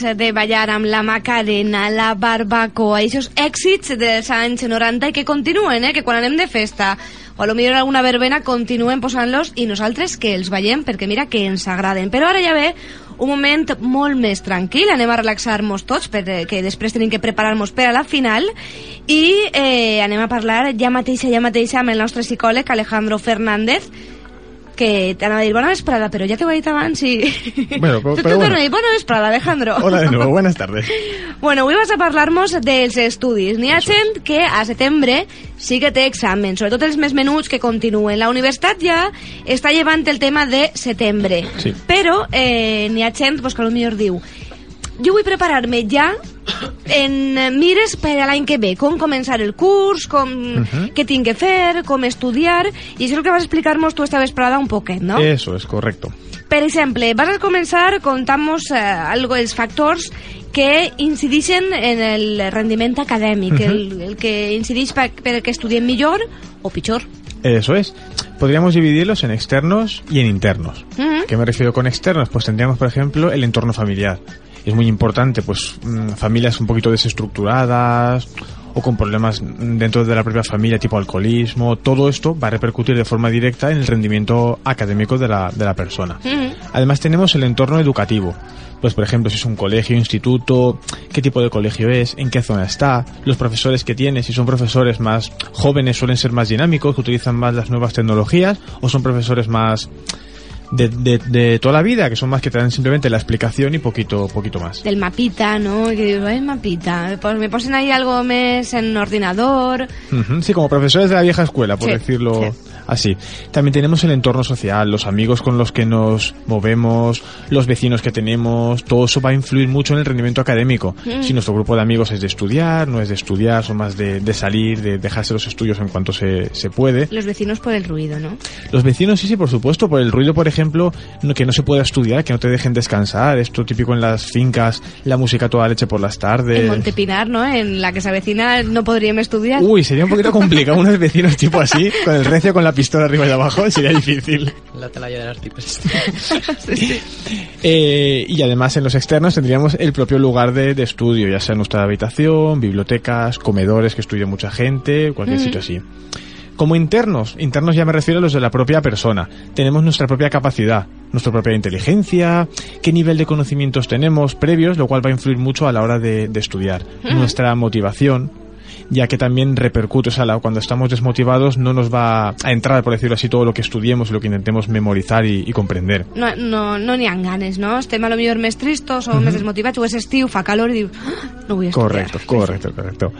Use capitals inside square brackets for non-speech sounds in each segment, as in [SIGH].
després de ballar amb la Macarena, la barbacoa, aquests èxits dels anys 90 i que continuen, eh? que quan anem de festa o a lo millor alguna verbena continuen posant-los i nosaltres que els ballem perquè mira que ens agraden. Però ara ja ve un moment molt més tranquil, anem a relaxar-nos tots perquè després tenim que preparar-nos per a la final i eh, anem a parlar ja mateixa, ja mateixa amb el nostre psicòleg Alejandro Fernández que t'anava a dir bona vesprada, però ja t'ho he dit abans i... Bueno, però- Tu [LAUGHS] però bueno. dit, bona vesprada, Alejandro. Hola de nuevo, buenas tardes. [LAUGHS] Bueno, avui vas a parlar-nos dels estudis. N'hi ha gent que a setembre sí que té examen, sobretot els més menuts que continuen. La universitat ja està llevant el tema de setembre. Sí. Però eh, n'hi ha gent pues, que potser diu jo vull preparar-me ja en eh, mires per a l'any que ve, com començar el curs, com, què tinc que fer, com estudiar, i això és el que vas explicar-nos tu esta vesprada un poquet, no? Eso es correcto. Per exemple, vas a començar contant-nos eh, algo dels factors que incideixen en el rendiment acadèmic, el, el que incideix per, per que estudiem millor o pitjor. Eso es. Podríamos dividirlos en externos y en internos. Ujú. ¿Qué me refiero con externos? Pues tendríamos, por ejemplo, el entorno familiar. Es muy importante, pues, mm, familias un poquito desestructuradas o con problemas dentro de la propia familia, tipo alcoholismo. Todo esto va a repercutir de forma directa en el rendimiento académico de la, de la persona. Además tenemos el entorno educativo. Pues por ejemplo, si es un colegio, instituto, qué tipo de colegio es, en qué zona está, los profesores que tiene, si son profesores más jóvenes suelen ser más dinámicos, que utilizan más las nuevas tecnologías, o son profesores más de, de, de toda la vida, que son más que te dan simplemente la explicación y poquito, poquito más. Del mapita, ¿no? Que dius, ay, mapita, pues me posen ahí algo más en ordenador. Sí, como profesores de la vieja escuela, por Sí, decirlo sí. Así. También tenemos el entorno social, los amigos con los que nos movemos, los vecinos que tenemos, todo eso va a influir mucho en el rendimiento académico. Mm. Si nuestro grupo de amigos es de estudiar, no es de estudiar, son más de, de salir, de dejarse los estudios en cuanto se, se puede. Los vecinos por el ruido, ¿no? Los vecinos, sí, sí, por supuesto, por el ruido, por ejemplo, no- que no se pueda estudiar, que no te dejen descansar, esto típico en las fincas, la música toda leche por las tardes. En Montepinar, ¿no? En la que se avecina no podríem estudiar. Uy, sería un poquito complicado [LAUGHS] unos vecinos tipo así, con el recio con la pistola arriba y abajo, sería difícil. La atalaya de las tipes. Eh, y además en los externos tendríamos el propio lugar de, de estudio, ya sea nuestra habitación, bibliotecas, comedores que estudia mucha gente, cualquier Ujú. sitio así. Como internos, internos ya me refiero a los de la propia persona. Tenemos nuestra propia capacidad, nuestra propia inteligencia, qué nivel de conocimientos tenemos previos, lo cual va a influir mucho a la hora de, de estudiar. Nuestra motivación, ya que también repercute, o sea, cuando estamos desmotivados no nos va a entrar, por decirlo así, todo lo que estudiemos, lo que intentemos memorizar y, y comprender. no no no ha ganes, no? Estem a lo millor més tristos o més desmotivats, o és estiu, fa calor i dius, "Ah, no vull estudiar. Correcto, correcto, correcto.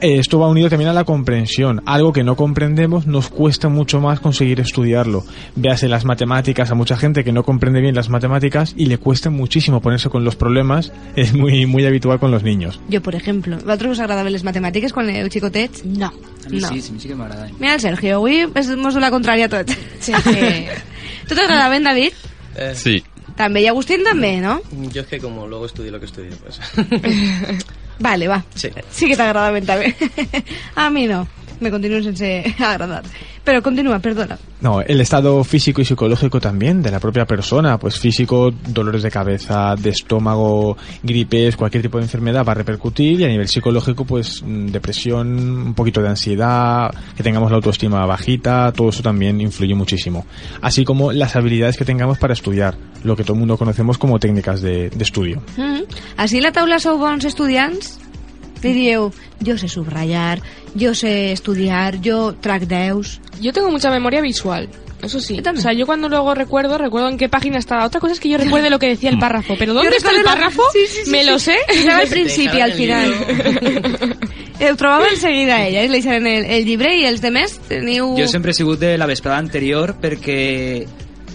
Eh, Esto va unido también a la comprensión. Algo que no comprendemos nos cuesta mucho más conseguir estudiarlo. Véase las matemáticas, a mucha gente que no comprende bien las matemáticas y le cuesta muchísimo ponerse con los problemas. Es muy, muy habitual con los niños. Jo, per exemple, vosaltres us agradaven les matemàtiques quan éreu xicotets? No. A mi No. sí, sí, sí que m'agrada. Mira el Sergio, avui és- mos du la contrària a tots. Sí, [LAUGHS] que... Tu t'agradaven, David? Eh, Sí. També, i Agustín també, no? Yo es que como luego estudio lo que estudio, pues... [LAUGHS] Vale, va. Sí. Sí que t'agradaven també. a mi [LAUGHS] no. Me continuen sense [LAUGHS] agradar. Però continua, perdona. No, el estado físico y psicológico también de la propia persona, pues físico, dolores de cabeza, de estómago, gripes, cualquier tipo de enfermedad va a repercutir y a nivel psicológico, pues mm, depresión, un poquito de ansiedad, que tengamos la autoestima bajita, todo eso también influye muchísimo. Así como las habilidades que tengamos para estudiar, lo que todo el mundo conocemos como técnicas de, de estudio. Mm. Així a la taula sou bons estudiants? Diríeu, jo sé subratllar, jo sé estudiar, jo trac deus... Yo tengo mucha memoria visual. Eso sí. Yo O sea, yo cuando luego recuerdo, recuerdo en qué página estaba. Otra cosa es que yo recuerde lo que decía el párrafo. Pero ¿dónde Yo está el párrafo? Sí, sí, sí, Me sí. lo sé. Estava al principi al final. Ho trobava enseguida ella, és en el, [LAUGHS] el llibre i els demés teniu... Jo sempre he sigut de la vesprada anterior perquè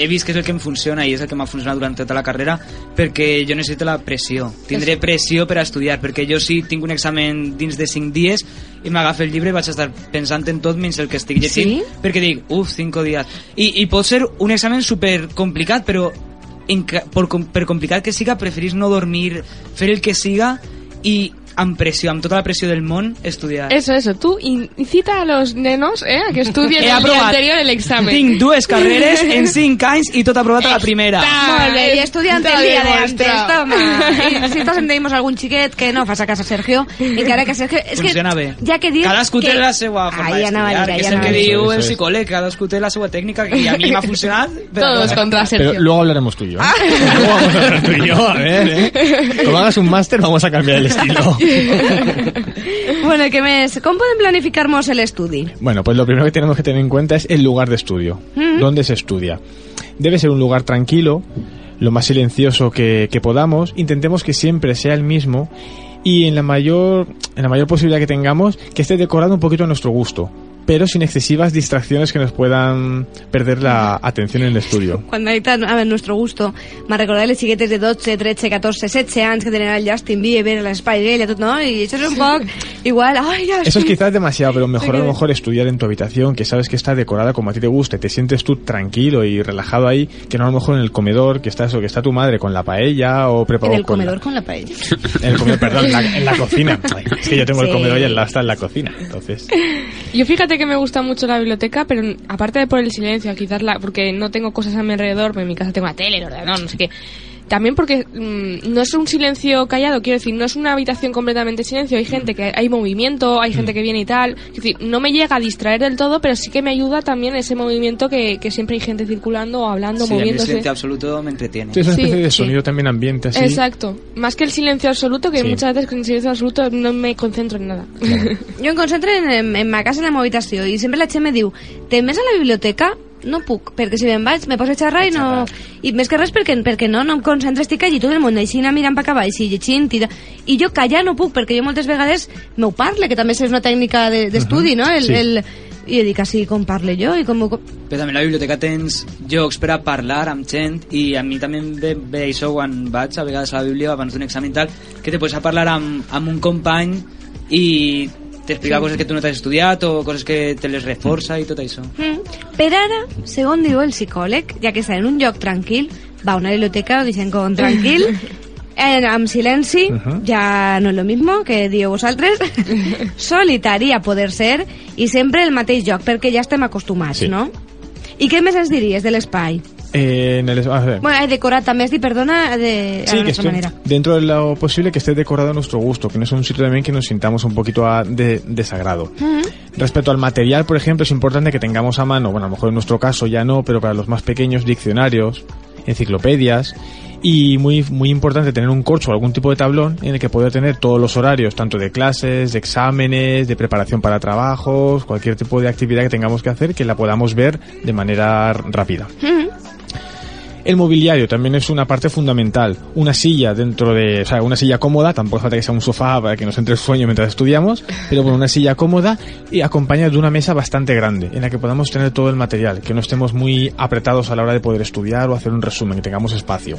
he vist que és el que em funciona i és el que m'ha funcionat durant tota la carrera perquè jo necessito la pressió. Tindré pressió per a estudiar, perquè jo si tinc un examen dins de 5 dies i m'agafa el llibre vaig estar pensant en tot menys el que estic llegint Sí? perquè dic, uf, 5 dies. I, I pot ser un examen super complicat, però en, por, per complicat que siga, preferís no dormir, fer el que siga i amb pressió, amb tota la pressió del món, estudiar. Eso, eso. Tú incita a los nenos eh, a que estudien [LAUGHS] el aprovat. anterior el examen. Tinc dues carreres en [LAUGHS] 5 anys i tot aprovat a la primera. Molt bé, i estudiant el dia de demostrat. antes, toma. [LAUGHS] I si estàs en algun xiquet que no fas a casa Sergio, encara que Sergio... És Funciona que, bé. Ja que dius Cadascú que... té la seva forma d'estudiar, que és el que diu Eso el psicòleg, cadascú té la seva tècnica que a mi m'ha funcionat. però- Todos contra Sergio. Pero luego hablaremos tú y yo. ¿eh? Luego vamos a hablar tú y yo, a ver, ¿eh? Como hagas un máster, vamos a cambiar el estilo. [LAUGHS] Bueno, què més? Com podem planificar-nos l'estudi? Bueno, pues lo primero que tenemos que tener en cuenta es el lugar de estudio. ¿Dónde se estudia? Debe ser un lugar tranquilo, lo más silencioso que, que podamos. Intentemos que siempre sea el mismo y en la mayor en la mayor posibilidad que tengamos que esté decorado un poquito a nuestro gusto, pero sin excesivas distracciones que nos puedan perder la atención en el estudio. Quan dit a a nuestro gusto, m'ha recordat les xiquetes de 12, 13, 14, 16 anys que tenen el Justin Bieber, l'Spy Girl i tot, no? I això és un poc igual, ai, Justin. Eso es quizás demasiado, pero mejor a lo mejor estudiar en tu habitación, que sabes que está decorada como a ti te guste, te sientes tú tranquilo y relajado ahí, que no a lo mejor en el comedor, que está eso, que está tu madre con la paella o En preparado el comedor con la paella. En el comedor, perdón, en la, en la cocina. Ay, [LAUGHS] es que yo tengo el Sí. comedor y el está en la cocina, entonces. Yo fíjate que me gusta mucho la biblioteca, pero aparte de por el silencio, quizás la, porque no tengo cosas a mi alrededor, en mi casa tengo la tele, el no sé qué. También porque mm, no es un silencio callado, quiero decir, no es una habitación completamente silencio, hay gente que hay movimiento, hay gente que viene y tal. Es decir, no me llega a distraer del todo, pero sí que me ayuda también ese movimiento que, que siempre hay gente circulando o hablando, Sí, mí el moviéndose. silencio absoluto me entretiene. Sí, es una Sí, especie de sí. sonido también ambiente así. Exacto. Más que el silencio absoluto, que Sí. muchas veces con el silencio absoluto no me concentro en nada. Jo [LAUGHS] em concentro en, en, en ma casa, en la habitació, i sempre la me diu, te'n més a la biblioteca? No puc, perquè si me'n vaig me poso a xerrar i no... I més que res perquè, perquè no, no em concentro, estic allí tot el món així mirant per cavall, i llegint, i, i jo callar no puc, perquè jo moltes vegades m'ho parle, que també és una tècnica de- d'estudi, no? El, Sí. el, i jo dic així com parle jo i com... Però també a la biblioteca tens llocs per a parlar amb gent i a mi també em ve, ve això quan vaig a vegades a la bíblia abans d'un examen i tal, que te pots a parlar amb, amb un company i t'explica Sí. coses que tu no t'has estudiat o coses que te les reforça i tot això. Mm. Per ara, segons diu el psicòleg, ja que està en un lloc tranquil, va a una biblioteca, dicen con tranquil, [LAUGHS] en, amb silenci, Ujú. ja no és lo mismo que dieu vosaltres, [LAUGHS] solitari a poder ser, i sempre el mateix lloc, perquè ja estem acostumats, Sí. no? I què més ens diries de l'espai? Eh, en el, a ver. Bueno, també, has dit, perdona, de, Sí, que esté manera. dentro de lo posible que esté decorado a nuestro gusto, que no es un sitio también que nos sintamos un poquito a- de desagrado. Respecto al material, por ejemplo, es importante que tengamos a mano, bueno, a lo mejor en nuestro caso ya no, pero para los más pequeños, diccionarios, enciclopedias, y muy, muy importante tener un corcho o algún tipo de tablón en el que poder tener todos los horarios, tanto de clases, de exámenes, de preparación para trabajos, cualquier tipo de actividad que tengamos que hacer, que la podamos ver de manera rápida. El mobiliario también es una parte fundamental. Una silla dentro de, o sea, una silla cómoda, tampoco falta que sea un sofá para que nos entre el sueño mientras estudiamos, pero bueno, una silla cómoda y acompañada de una mesa bastante grande en la que podamos tener todo el material, que no estemos muy apretados a la hora de poder estudiar o hacer un resumen, que tengamos espacio.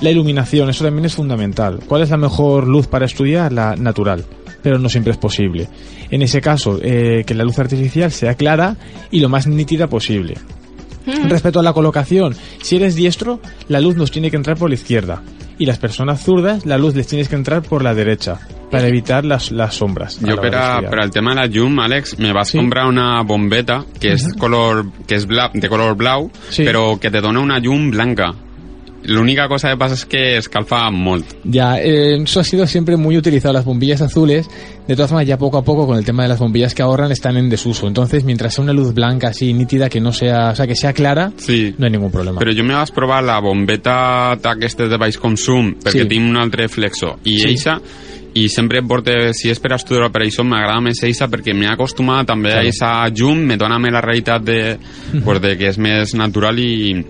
La iluminación, eso también es fundamental. ¿Cuál es la mejor luz para estudiar? La natural, pero no siempre es posible. En ese caso, eh, que la luz artificial sea clara y lo más nítida posible. Respecto a la colocación, si eres diestro, la luz nos tiene que entrar por la izquierda. Y las personas zurdas, la luz les tienes que entrar por la derecha, para evitar las, las sombras. a la Jo hora per, de a, estudiar. per al tema de la llum, Àlex, me vas Sí. comprar una bombeta que és, color, que és blau, de color blau, Sí. però que te dona una llum blanca. L'única cosa que passa és que escalfa molt. Ya, eh, eso ha sido siempre muy utilizado, las bombillas azules. De todas formas, ya poco a poco con el tema de las bombillas que ahorran están en desuso. Entonces, mientras sea una luz blanca así nítida, que no sea, o sea, que sea clara, Sí. no hay ningún problema. Però jo me vas provar la bombeta d'aquestes de baix consum perquè Sí. tinc un altre flexo i Sí. eixa i sempre porte, si és per estudiar per això, m'agrada més eixa perquè m'he acostumat també Claro. a eixa llum, me dona més la realitat de, pues, de que és més natural i,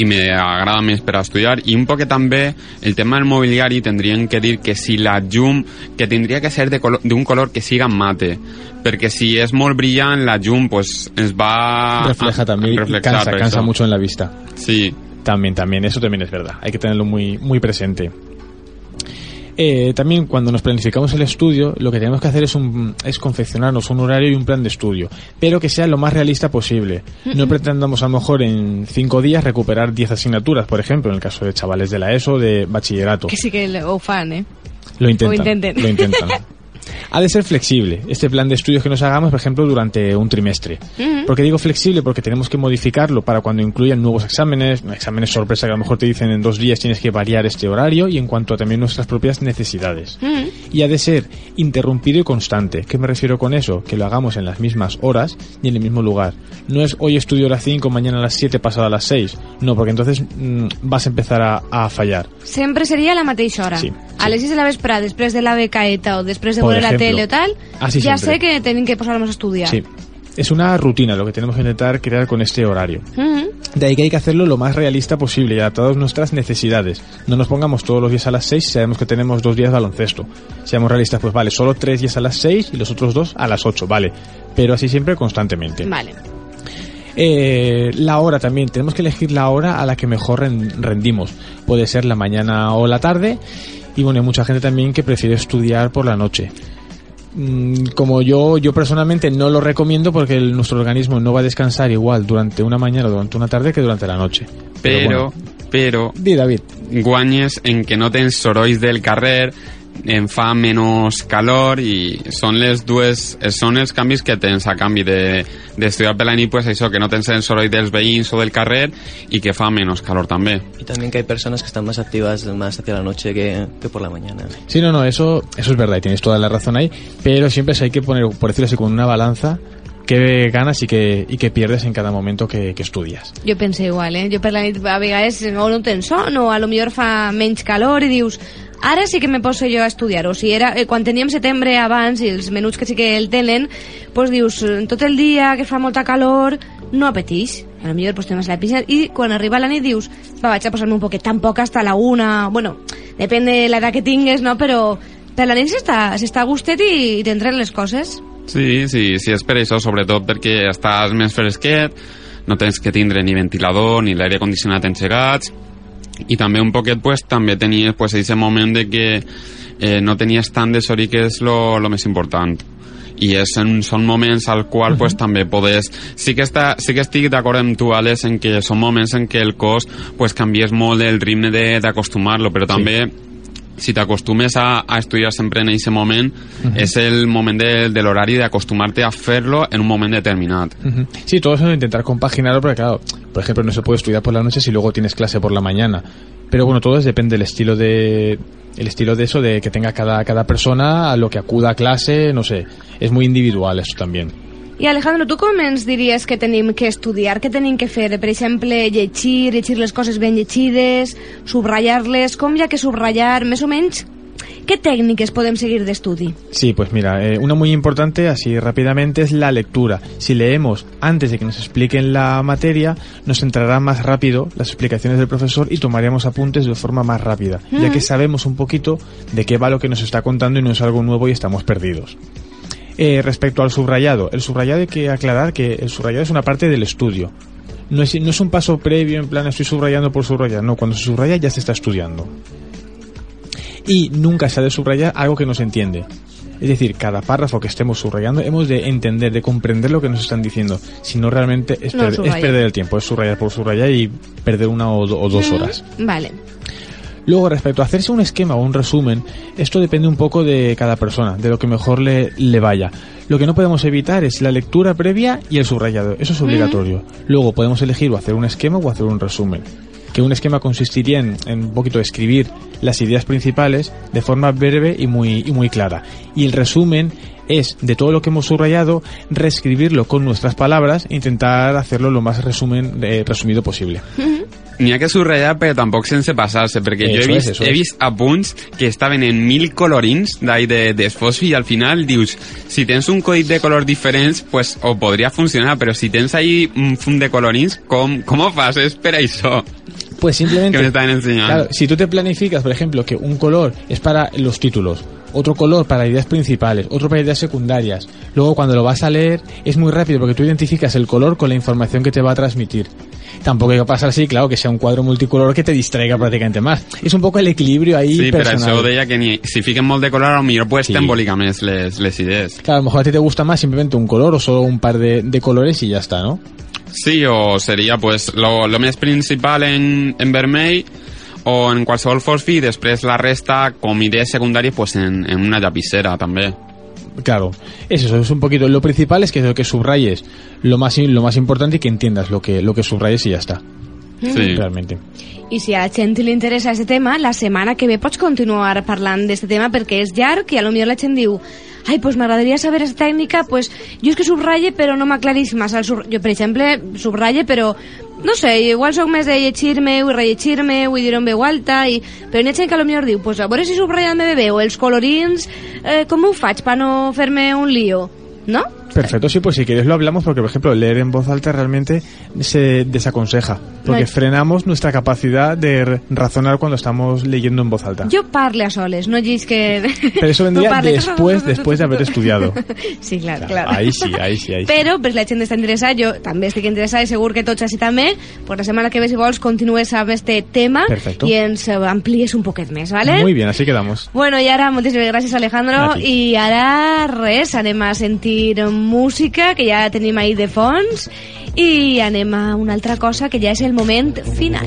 i m'agrada més per a estudiar i un poc també el tema del mobiliari tindrien que dir que si la llum que tindria que ser de color- d'un color que siga mate perquè si és molt brillant la llum pues ens va Refleja reflexar cansa, cansa mucho en la vista. sí También, también, eso también es verdad. Hay que tenerlo muy, muy presente. Eh, también cuando nos planificamos el estudio, lo que tenemos que hacer es, un, es confeccionarnos un horario y un plan de estudio, pero que sea lo más realista posible. No pretendamos a lo mejor en cinco días recuperar 10 asignaturas, por ejemplo, en el caso de chavales de la ESO, de bachillerato. Que sí que ho fan, eh? Lo intentan. Lo intenten. Lo intentan. [LAUGHS] Ha de ser flexible este plan de estudios que nos hagamos, por ejemplo, durante un trimestre. Ujú. ¿Por qué digo flexible? Porque tenemos que modificarlo para cuando incluyan nuevos exámenes, exámenes sorpresa que a lo mejor te dicen en dos días tienes que variar este horario y en cuanto a también nuestras propias necesidades. Mm. Y ha de ser interrumpido y constante. ¿Qué me refiero con eso? Que lo hagamos en las mismas horas y en el mismo lugar. No es hoy estudio a las 5, mañana a las 7, pasado a las 6. No, porque entonces mm, vas a empezar a, a fallar. Sempre seria a la mateixa hora. Sí, A les 6 de la vesprada, després de la becaeta o després de Por la tele o tal, Así siempre. sé que tenim que posar-nos a estudiar. Sí. Es una rutina lo que tenemos que intentar crear con este horario. De ahí que hay que hacerlo lo más realista posible y adaptado a nuestras necesidades. No nos pongamos todos los días a las 6 si sabemos que tenemos dos días de baloncesto. Seamos realistas, pues vale, solo tres días a las 6 y los otros dos a las 8, vale. Pero así siempre constantemente. Vale. Eh, la hora también, tenemos que elegir la hora a la que mejor ren- rendimos. Puede ser la mañana o la tarde. Y bueno, hay mucha gente también que prefiere estudiar por la noche. Mm, Como yo, yo personalmente no lo recomiendo porque el- nuestro organismo no va a descansar igual durante una mañana o durante una tarde que durante la noche. però, bueno. però Di, David. guanyes en que no tens sorolls del carrer en fa menys calor i són les dues són els canvis que tens a canvi de- d'estudiar per la nit pues això, que no tens el soroll dels veïns o del carrer i que fa menys calor també Y también que hay personas que están más activas más hacia la noche que, que por la mañana. Sí, no, no, eso, eso es verdad y tienes toda la razón ahí, pero siempre se hay que poner, por decirlo así, con una balanza qué ganas y qué, y qué pierdes en cada momento que, que estudias. Jo penso igual, eh? Jo per la nit a vegades o no tens son o a lo millor fa menys calor i dius ara sí que me poso jo a estudiar o si era, eh, quan teníem setembre abans i els menuts que sí que el tenen pues dius, eh, tot el dia que fa molta calor no apeteix. A lo millor pues temes la piscina i quan arriba la nit dius va, vaig a posar-me un poquet tampoc hasta la una. Bueno, depèn de l'edat que tingues no? però per la nit s'està a gustet i, i t'entren les coses. Sí, sí, sí, és per això, sobretot perquè estàs més fresquet, no tens que tindre ni ventilador ni l'aire condicionat engegats, i també un poquet pues, també tenies pues, aquest moment de que eh, no tenies tant de sori que és lo, lo més important i és en, són moments al qual pues, també podes... Sí que, està, sí que estic d'acord amb tu, Alex, en que són moments en què el cos pues, canvies molt el ritme de- d'acostumar-lo, però també si t'acostumes a, a estudiar sempre en aquest moment, és el moment de, de l'horari d'acostumar-te a fer-lo en un moment determinat. Ujú. Sí, todo eso es intentar compaginarlo, porque claro, por ejemplo, no se puede estudiar por la noche si luego tienes clase por la mañana. Pero bueno, todo depende del estilo de el estilo de eso de que tenga cada cada persona a lo que acuda a clase, no sé, es muy individual eso también. I Alejandro, tu com ens diries que tenim que estudiar? Què tenim que fer? Per exemple, llegir, llegir les coses ben llegides, subratllar-les, com hi ha que subratllar, més o menys? Què tècniques podem seguir d'estudi? Sí, pues mira, eh, una muy importante, así rápidamente, es la lectura. Si leemos antes de que nos expliquen la materia, nos entrará más rápido las explicaciones del profesor y tomaríamos apuntes de forma más rápida, ya que sabemos un poquito de qué va lo que nos está contando y no es algo nuevo y estamos perdidos. Eh, respecto al subrayado, el subrayado hay que aclarar que el subrayado es una parte del estudio. No es, no es un paso previo en plan estoy subrayando por subrayar, no, cuando se subraya ya se está estudiando y nunca se ha de subrayar algo que no se entiende. Es decir, cada párrafo que estemos subrayando hemos de entender, de comprender lo que nos están diciendo. Si no, realmente es, No per- es perder el tiempo, es subrayar por subrayar y perder una o, do- o dos horas. Vale. Luego, respecto a hacerse un esquema o un resumen, esto depende un poco de cada persona, de lo que mejor le, le vaya. Lo que no podemos evitar es la lectura previa y el subrayado. Eso es obligatorio. Luego podemos elegir o hacer un esquema o hacer un resumen. Que un esquema consistiría en, un poquito escribir las ideas principales de forma breve y muy, y muy clara. Y el resumen es de todo lo que hemos subrayado, reescribirlo con nuestras palabras e intentar hacerlo lo más resumen, eh, resumido posible. N'hi ha que subratllar però tampoc sense passar-se perquè jo he vist, eso he vist apunts que estaven en mil colorins d'ahí de, d'esfosfi i al final dius si tens un codi de colors diferents pues o podria funcionar però si tens ahí un fum de colorins com, com ho fas? És per això Pues simplemente. que me. Claro, si tú te planificas, por ejemplo, que un color es para los títulos, otro color para ideas principales, otro para ideas secundarias, luego cuando lo vas a leer es muy rápido porque tú identificas el color con la información que te va a transmitir. Tampoco hay que pasar así, claro, que sea un cuadro multicolor que te distraiga prácticamente más. Es un poco el equilibrio ahí Sí, per personal. això deia que ni, si fiquen molt de color, potser pues, Sí. t'embolica més les, les idees. Claro, a lo mejor a ti te gusta más simplemente un color o solo un par de, de colores y ya está, ¿no? Sí, o seria pues, lo, lo més principal en, en vermell o en qualsevol fosfi i després la resta com idea secundària pues, en, en una llapissera també. Claro, es eso, es un poquito. Lo principal es que, que subrayes lo más, lo más importante y que entiendas lo que, lo que subrayes y ya está. Sí. Realmente. I si a la gent li interessa aquest tema, la setmana que ve pots continuar parlant d'aquest tema perquè és llarg i a lo millor la gent diu ai, pues m'agradaria saber aquesta tècnica, pues jo és que subralle però no m'aclarís massa el sur... Jo, per exemple, subralle però no sé, igual sóc més de llegir-me o rellegir-me o dir-ho en veu alta i... però n'hi ha gent que a lo millor diu pues a veure si subratlla el meu bebè o els colorins eh, com ho faig per no fer-me un lío no? Perfecto, sí, pues si quieres lo hablamos porque, por ejemplo, leer en voz alta realmente se desaconseja. Porque No hay- frenamos nuestra capacidad de razonar cuando estamos leyendo en voz alta. Jo parle a soles, no llegis que... Pero eso [LAUGHS] vendría No después, después de haber [LAUGHS] estudiado. Sí, claro, claro. Ahí sí, ahí sí, ahí sí. Però, pues, la gent està interessada, jo també estic interessada i segur que tots així també, pues la setmana que ve, si vols, continues amb este tema Perfecto. i ens amplies un poquet més, ¿vale? Muy bien, así quedamos. Bueno, i ara, moltíssimes gràcies, Alejandro. I ara, res, anem a sentir música, que ja tenim ahí de fons, i anem a una altra cosa, que ja és el moment final.